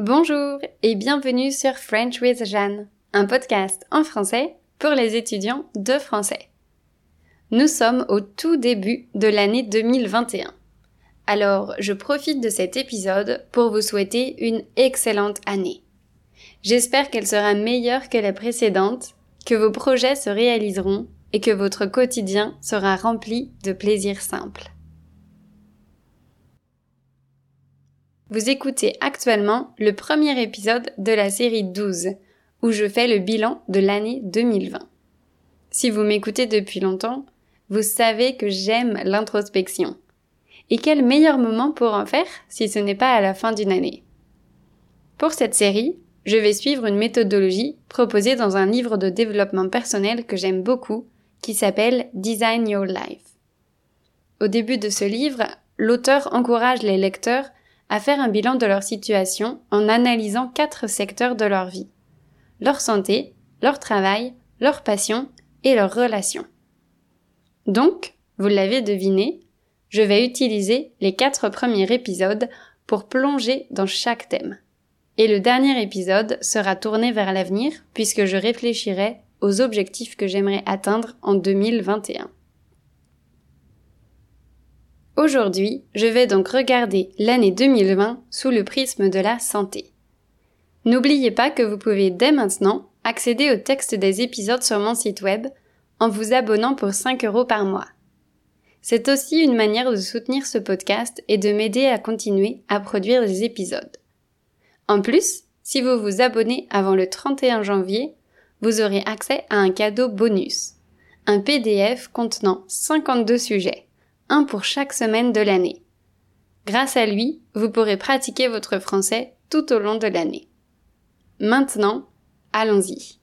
Bonjour et bienvenue sur French with Jeanne, un podcast en français pour les étudiants de français. Nous sommes au tout début de l'année 2021. Alors, je profite de cet épisode pour vous souhaiter une excellente année. J'espère qu'elle sera meilleure que la précédente, que vos projets se réaliseront et que votre quotidien sera rempli de plaisirs simples. Vous écoutez actuellement le premier épisode de la série 12, où je fais le bilan de l'année 2020. Si vous m'écoutez depuis longtemps, vous savez que j'aime l'introspection. Et quel meilleur moment pour en faire si ce n'est pas à la fin d'une année? Pour cette série, je vais suivre une méthodologie proposée dans un livre de développement personnel que j'aime beaucoup, qui s'appelle Design Your Life. Au début de ce livre, l'auteur encourage les lecteurs à faire un bilan de leur situation en analysant quatre secteurs de leur vie. Leur santé, leur travail, leur passion et leurs relations. Donc, vous l'avez deviné, je vais utiliser les quatre premiers épisodes pour plonger dans chaque thème. Et le dernier épisode sera tourné vers l'avenir puisque je réfléchirai aux objectifs que j'aimerais atteindre en 2021. Aujourd'hui, je vais donc regarder l'année 2020 sous le prisme de la santé. N'oubliez pas que vous pouvez dès maintenant accéder au texte des épisodes sur mon site web en vous abonnant pour 5 euros par mois. C'est aussi une manière de soutenir ce podcast et de m'aider à continuer à produire des épisodes. En plus, si vous vous abonnez avant le 31 janvier, vous aurez accès à un cadeau bonus, un PDF contenant 52 sujets un pour chaque semaine de l'année. Grâce à lui, vous pourrez pratiquer votre français tout au long de l'année. Maintenant, allons-y.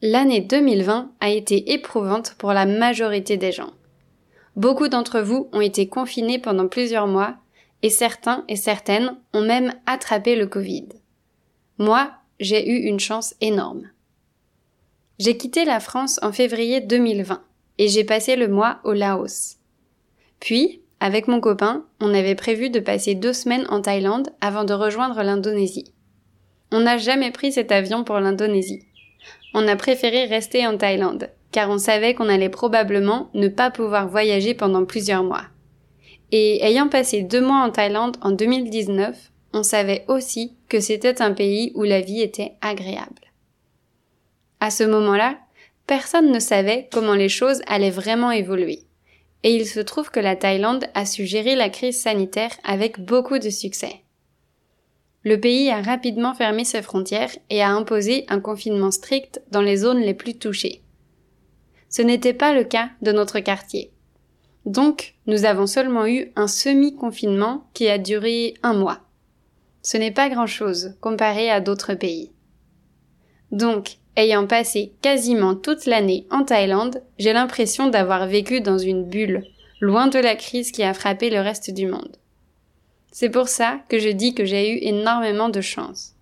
L'année 2020 a été éprouvante pour la majorité des gens. Beaucoup d'entre vous ont été confinés pendant plusieurs mois et certains et certaines ont même attrapé le Covid. Moi, j'ai eu une chance énorme. J'ai quitté la France en février 2020 et j'ai passé le mois au Laos. Puis, avec mon copain, on avait prévu de passer deux semaines en Thaïlande avant de rejoindre l'Indonésie. On n'a jamais pris cet avion pour l'Indonésie. On a préféré rester en Thaïlande, car on savait qu'on allait probablement ne pas pouvoir voyager pendant plusieurs mois. Et ayant passé deux mois en Thaïlande en 2019, on savait aussi que c'était un pays où la vie était agréable. À ce moment-là, personne ne savait comment les choses allaient vraiment évoluer. Et il se trouve que la Thaïlande a su gérer la crise sanitaire avec beaucoup de succès. Le pays a rapidement fermé ses frontières et a imposé un confinement strict dans les zones les plus touchées. Ce n'était pas le cas de notre quartier. Donc, nous avons seulement eu un semi-confinement qui a duré un mois. Ce n'est pas grand-chose comparé à d'autres pays. Donc, Ayant passé quasiment toute l'année en Thaïlande, j'ai l'impression d'avoir vécu dans une bulle, loin de la crise qui a frappé le reste du monde. C'est pour ça que je dis que j'ai eu énormément de chance.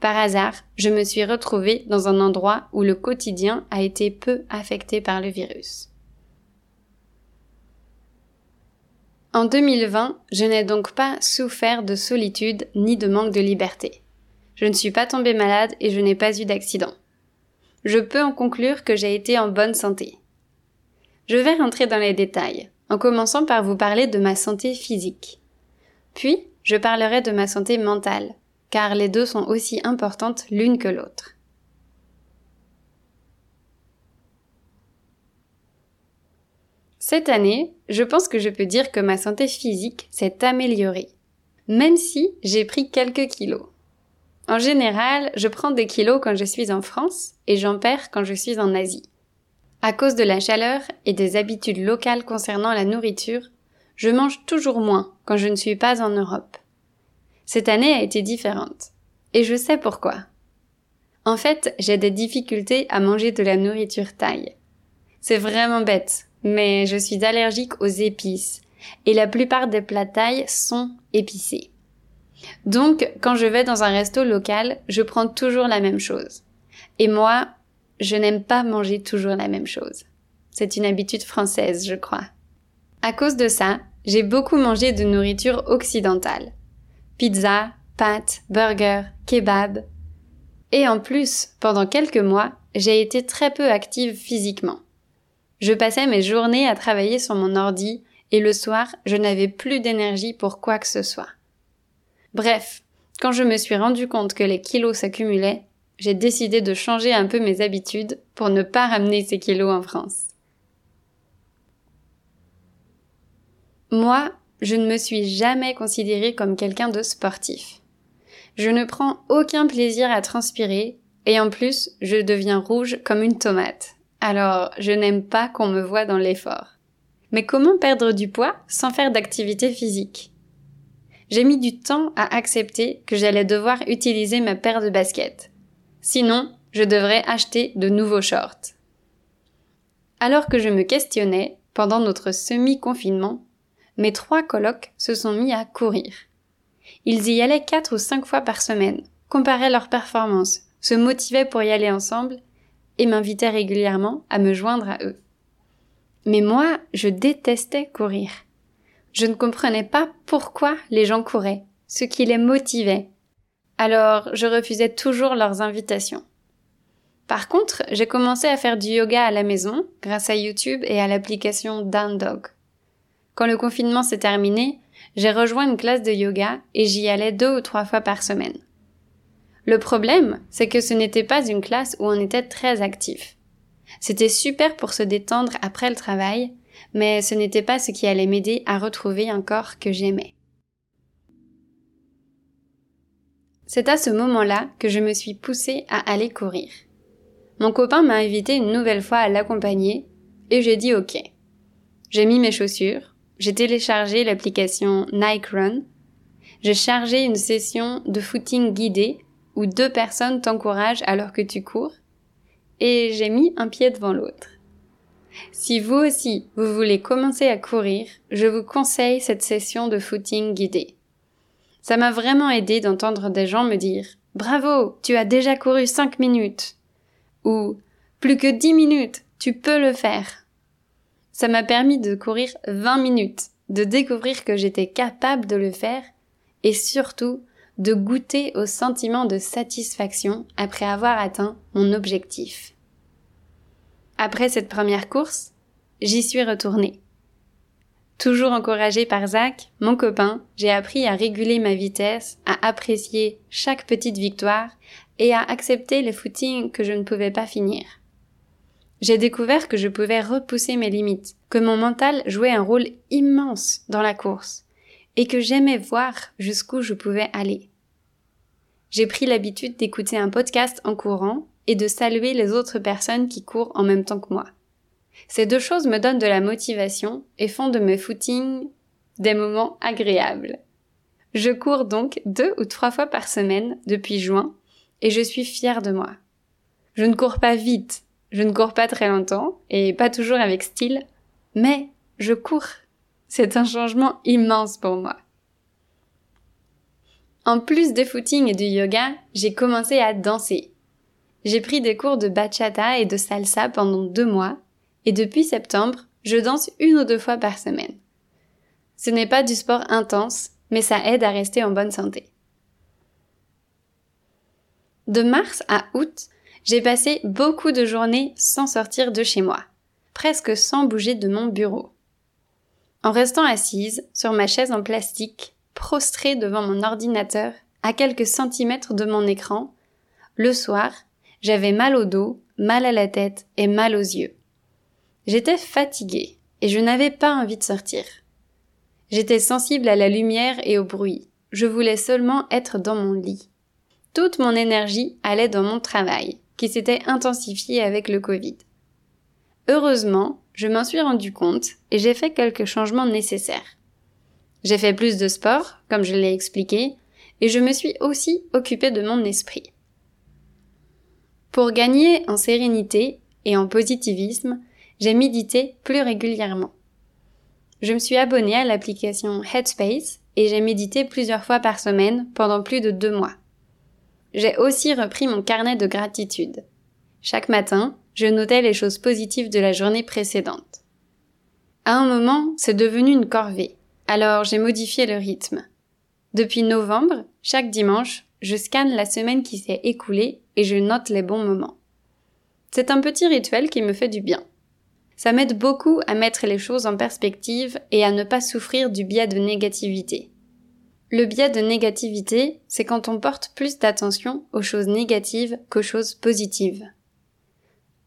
Par hasard, je me suis retrouvée dans un endroit où le quotidien a été peu affecté par le virus. En 2020, je n'ai donc pas souffert de solitude ni de manque de liberté. Je ne suis pas tombée malade et je n'ai pas eu d'accident je peux en conclure que j'ai été en bonne santé. Je vais rentrer dans les détails, en commençant par vous parler de ma santé physique. Puis, je parlerai de ma santé mentale, car les deux sont aussi importantes l'une que l'autre. Cette année, je pense que je peux dire que ma santé physique s'est améliorée, même si j'ai pris quelques kilos. En général, je prends des kilos quand je suis en France et j'en perds quand je suis en Asie. À cause de la chaleur et des habitudes locales concernant la nourriture, je mange toujours moins quand je ne suis pas en Europe. Cette année a été différente. Et je sais pourquoi. En fait, j'ai des difficultés à manger de la nourriture thaï. C'est vraiment bête, mais je suis allergique aux épices, et la plupart des plats thaï sont épicés. Donc, quand je vais dans un resto local, je prends toujours la même chose. Et moi, je n'aime pas manger toujours la même chose. C'est une habitude française, je crois. À cause de ça, j'ai beaucoup mangé de nourriture occidentale. Pizza, pâtes, burgers, kebab. Et en plus, pendant quelques mois, j'ai été très peu active physiquement. Je passais mes journées à travailler sur mon ordi et le soir, je n'avais plus d'énergie pour quoi que ce soit. Bref, quand je me suis rendu compte que les kilos s'accumulaient, j'ai décidé de changer un peu mes habitudes pour ne pas ramener ces kilos en France. Moi, je ne me suis jamais considérée comme quelqu'un de sportif. Je ne prends aucun plaisir à transpirer et en plus, je deviens rouge comme une tomate. Alors, je n'aime pas qu'on me voit dans l'effort. Mais comment perdre du poids sans faire d'activité physique? J'ai mis du temps à accepter que j'allais devoir utiliser ma paire de baskets. Sinon, je devrais acheter de nouveaux shorts. Alors que je me questionnais, pendant notre semi-confinement, mes trois colocs se sont mis à courir. Ils y allaient quatre ou cinq fois par semaine, comparaient leurs performances, se motivaient pour y aller ensemble et m'invitaient régulièrement à me joindre à eux. Mais moi, je détestais courir. Je ne comprenais pas pourquoi les gens couraient, ce qui les motivait. Alors, je refusais toujours leurs invitations. Par contre, j'ai commencé à faire du yoga à la maison grâce à YouTube et à l'application Down Dog. Quand le confinement s'est terminé, j'ai rejoint une classe de yoga et j'y allais deux ou trois fois par semaine. Le problème, c'est que ce n'était pas une classe où on était très actif. C'était super pour se détendre après le travail, mais ce n'était pas ce qui allait m'aider à retrouver un corps que j'aimais. C'est à ce moment-là que je me suis poussée à aller courir. Mon copain m'a invité une nouvelle fois à l'accompagner et j'ai dit ok. J'ai mis mes chaussures, j'ai téléchargé l'application Nike Run. J'ai chargé une session de footing guidé où deux personnes t'encouragent alors que tu cours. Et j'ai mis un pied devant l'autre. Si vous aussi, vous voulez commencer à courir, je vous conseille cette session de footing guidé. Ça m'a vraiment aidé d'entendre des gens me dire Bravo, tu as déjà couru 5 minutes. Ou Plus que 10 minutes, tu peux le faire. Ça m'a permis de courir 20 minutes, de découvrir que j'étais capable de le faire et surtout de goûter au sentiment de satisfaction après avoir atteint mon objectif. Après cette première course, j'y suis retournée. Toujours encouragée par Zach, mon copain, j'ai appris à réguler ma vitesse, à apprécier chaque petite victoire et à accepter les footings que je ne pouvais pas finir j'ai découvert que je pouvais repousser mes limites, que mon mental jouait un rôle immense dans la course, et que j'aimais voir jusqu'où je pouvais aller. J'ai pris l'habitude d'écouter un podcast en courant et de saluer les autres personnes qui courent en même temps que moi. Ces deux choses me donnent de la motivation et font de mes footings des moments agréables. Je cours donc deux ou trois fois par semaine depuis juin et je suis fière de moi. Je ne cours pas vite, je ne cours pas très longtemps et pas toujours avec style, mais je cours. C'est un changement immense pour moi. En plus de footing et de yoga, j'ai commencé à danser. J'ai pris des cours de bachata et de salsa pendant deux mois, et depuis septembre, je danse une ou deux fois par semaine. Ce n'est pas du sport intense, mais ça aide à rester en bonne santé. De mars à août, j'ai passé beaucoup de journées sans sortir de chez moi, presque sans bouger de mon bureau. En restant assise sur ma chaise en plastique, prostrée devant mon ordinateur, à quelques centimètres de mon écran, le soir, j'avais mal au dos, mal à la tête et mal aux yeux. J'étais fatiguée et je n'avais pas envie de sortir. J'étais sensible à la lumière et au bruit. Je voulais seulement être dans mon lit. Toute mon énergie allait dans mon travail qui s'était intensifié avec le Covid. Heureusement, je m'en suis rendu compte et j'ai fait quelques changements nécessaires. J'ai fait plus de sport, comme je l'ai expliqué, et je me suis aussi occupée de mon esprit. Pour gagner en sérénité et en positivisme, j'ai médité plus régulièrement. Je me suis abonnée à l'application Headspace et j'ai médité plusieurs fois par semaine pendant plus de deux mois j'ai aussi repris mon carnet de gratitude. Chaque matin, je notais les choses positives de la journée précédente. À un moment, c'est devenu une corvée. Alors j'ai modifié le rythme. Depuis novembre, chaque dimanche, je scanne la semaine qui s'est écoulée et je note les bons moments. C'est un petit rituel qui me fait du bien. Ça m'aide beaucoup à mettre les choses en perspective et à ne pas souffrir du biais de négativité. Le biais de négativité, c'est quand on porte plus d'attention aux choses négatives qu'aux choses positives.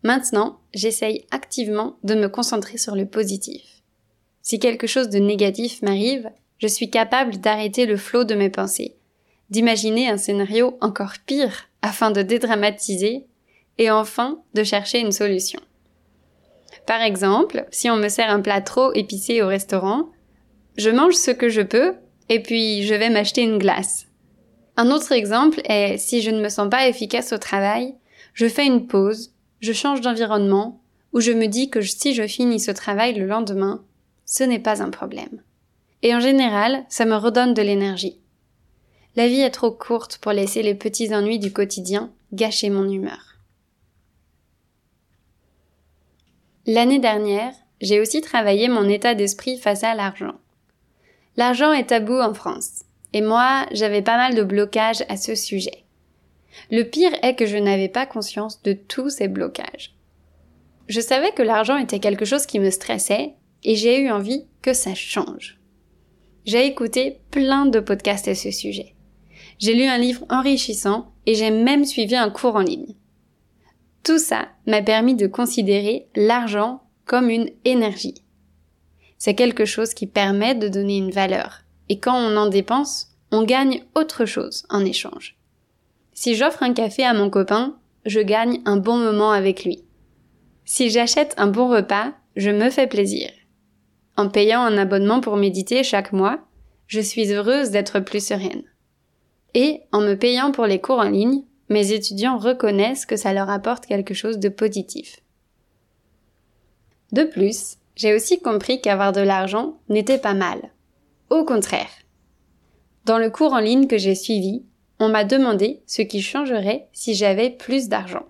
Maintenant, j'essaye activement de me concentrer sur le positif. Si quelque chose de négatif m'arrive, je suis capable d'arrêter le flot de mes pensées, d'imaginer un scénario encore pire afin de dédramatiser et enfin de chercher une solution. Par exemple, si on me sert un plat trop épicé au restaurant, je mange ce que je peux et puis je vais m'acheter une glace. Un autre exemple est si je ne me sens pas efficace au travail, je fais une pause, je change d'environnement ou je me dis que si je finis ce travail le lendemain, ce n'est pas un problème. Et en général, ça me redonne de l'énergie. La vie est trop courte pour laisser les petits ennuis du quotidien gâcher mon humeur. L'année dernière, j'ai aussi travaillé mon état d'esprit face à l'argent. L'argent est tabou en France, et moi, j'avais pas mal de blocages à ce sujet. Le pire est que je n'avais pas conscience de tous ces blocages. Je savais que l'argent était quelque chose qui me stressait, et j'ai eu envie que ça change. J'ai écouté plein de podcasts à ce sujet. J'ai lu un livre enrichissant et j'ai même suivi un cours en ligne. Tout ça m'a permis de considérer l'argent comme une énergie. C'est quelque chose qui permet de donner une valeur. Et quand on en dépense, on gagne autre chose en échange. Si j'offre un café à mon copain, je gagne un bon moment avec lui. Si j'achète un bon repas, je me fais plaisir. En payant un abonnement pour méditer chaque mois, je suis heureuse d'être plus sereine. Et en me payant pour les cours en ligne, mes étudiants reconnaissent que ça leur apporte quelque chose de positif. De plus, j'ai aussi compris qu'avoir de l'argent n'était pas mal. Au contraire. Dans le cours en ligne que j'ai suivi, on m'a demandé ce qui changerait si j'avais plus d'argent.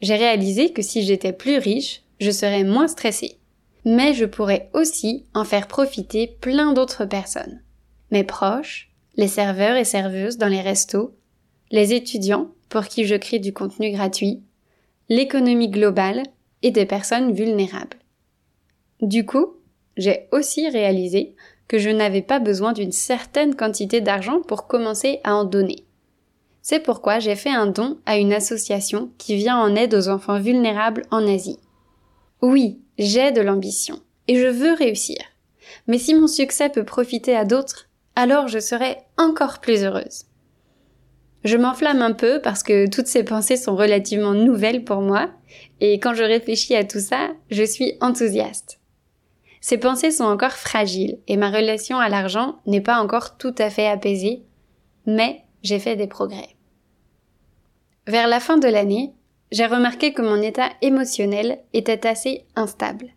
J'ai réalisé que si j'étais plus riche, je serais moins stressée. Mais je pourrais aussi en faire profiter plein d'autres personnes. Mes proches, les serveurs et serveuses dans les restos, les étudiants pour qui je crée du contenu gratuit, l'économie globale et des personnes vulnérables. Du coup, j'ai aussi réalisé que je n'avais pas besoin d'une certaine quantité d'argent pour commencer à en donner. C'est pourquoi j'ai fait un don à une association qui vient en aide aux enfants vulnérables en Asie. Oui, j'ai de l'ambition et je veux réussir. Mais si mon succès peut profiter à d'autres, alors je serai encore plus heureuse. Je m'enflamme un peu parce que toutes ces pensées sont relativement nouvelles pour moi, et quand je réfléchis à tout ça, je suis enthousiaste. Ces pensées sont encore fragiles, et ma relation à l'argent n'est pas encore tout à fait apaisée, mais j'ai fait des progrès. Vers la fin de l'année, j'ai remarqué que mon état émotionnel était assez instable.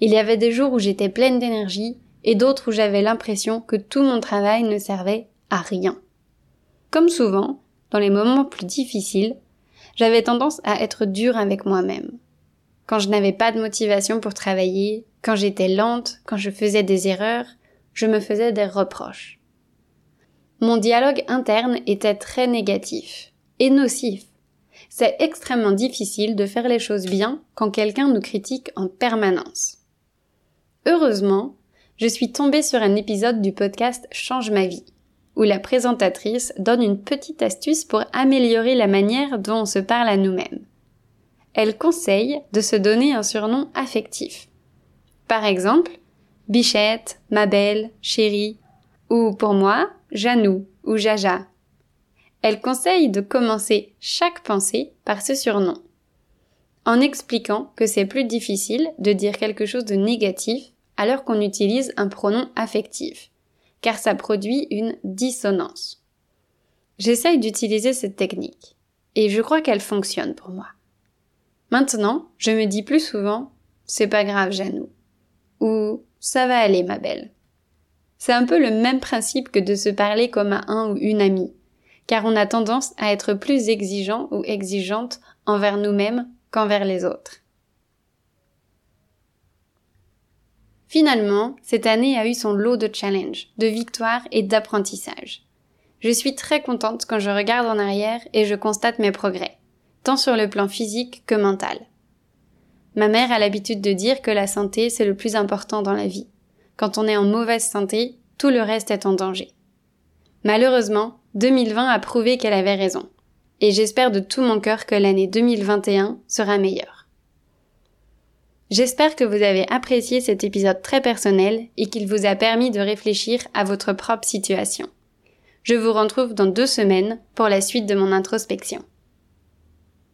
Il y avait des jours où j'étais pleine d'énergie et d'autres où j'avais l'impression que tout mon travail ne servait à rien. Comme souvent, dans les moments plus difficiles, j'avais tendance à être dure avec moi-même. Quand je n'avais pas de motivation pour travailler, quand j'étais lente, quand je faisais des erreurs, je me faisais des reproches. Mon dialogue interne était très négatif et nocif. C'est extrêmement difficile de faire les choses bien quand quelqu'un nous critique en permanence. Heureusement, je suis tombée sur un épisode du podcast Change ma vie, où la présentatrice donne une petite astuce pour améliorer la manière dont on se parle à nous-mêmes. Elle conseille de se donner un surnom affectif. Par exemple, Bichette, ma belle, chérie, ou pour moi, Janou ou Jaja. Elle conseille de commencer chaque pensée par ce surnom, en expliquant que c'est plus difficile de dire quelque chose de négatif alors qu'on utilise un pronom affectif car ça produit une dissonance. J'essaye d'utiliser cette technique, et je crois qu'elle fonctionne pour moi. Maintenant, je me dis plus souvent c'est pas grave, Janou, ou ça va aller, ma belle. C'est un peu le même principe que de se parler comme à un ou une amie, car on a tendance à être plus exigeant ou exigeante envers nous-mêmes qu'envers les autres. Finalement, cette année a eu son lot de challenges, de victoires et d'apprentissage. Je suis très contente quand je regarde en arrière et je constate mes progrès, tant sur le plan physique que mental. Ma mère a l'habitude de dire que la santé c'est le plus important dans la vie. Quand on est en mauvaise santé, tout le reste est en danger. Malheureusement, 2020 a prouvé qu'elle avait raison. Et j'espère de tout mon cœur que l'année 2021 sera meilleure. J'espère que vous avez apprécié cet épisode très personnel et qu'il vous a permis de réfléchir à votre propre situation. Je vous retrouve dans deux semaines pour la suite de mon introspection.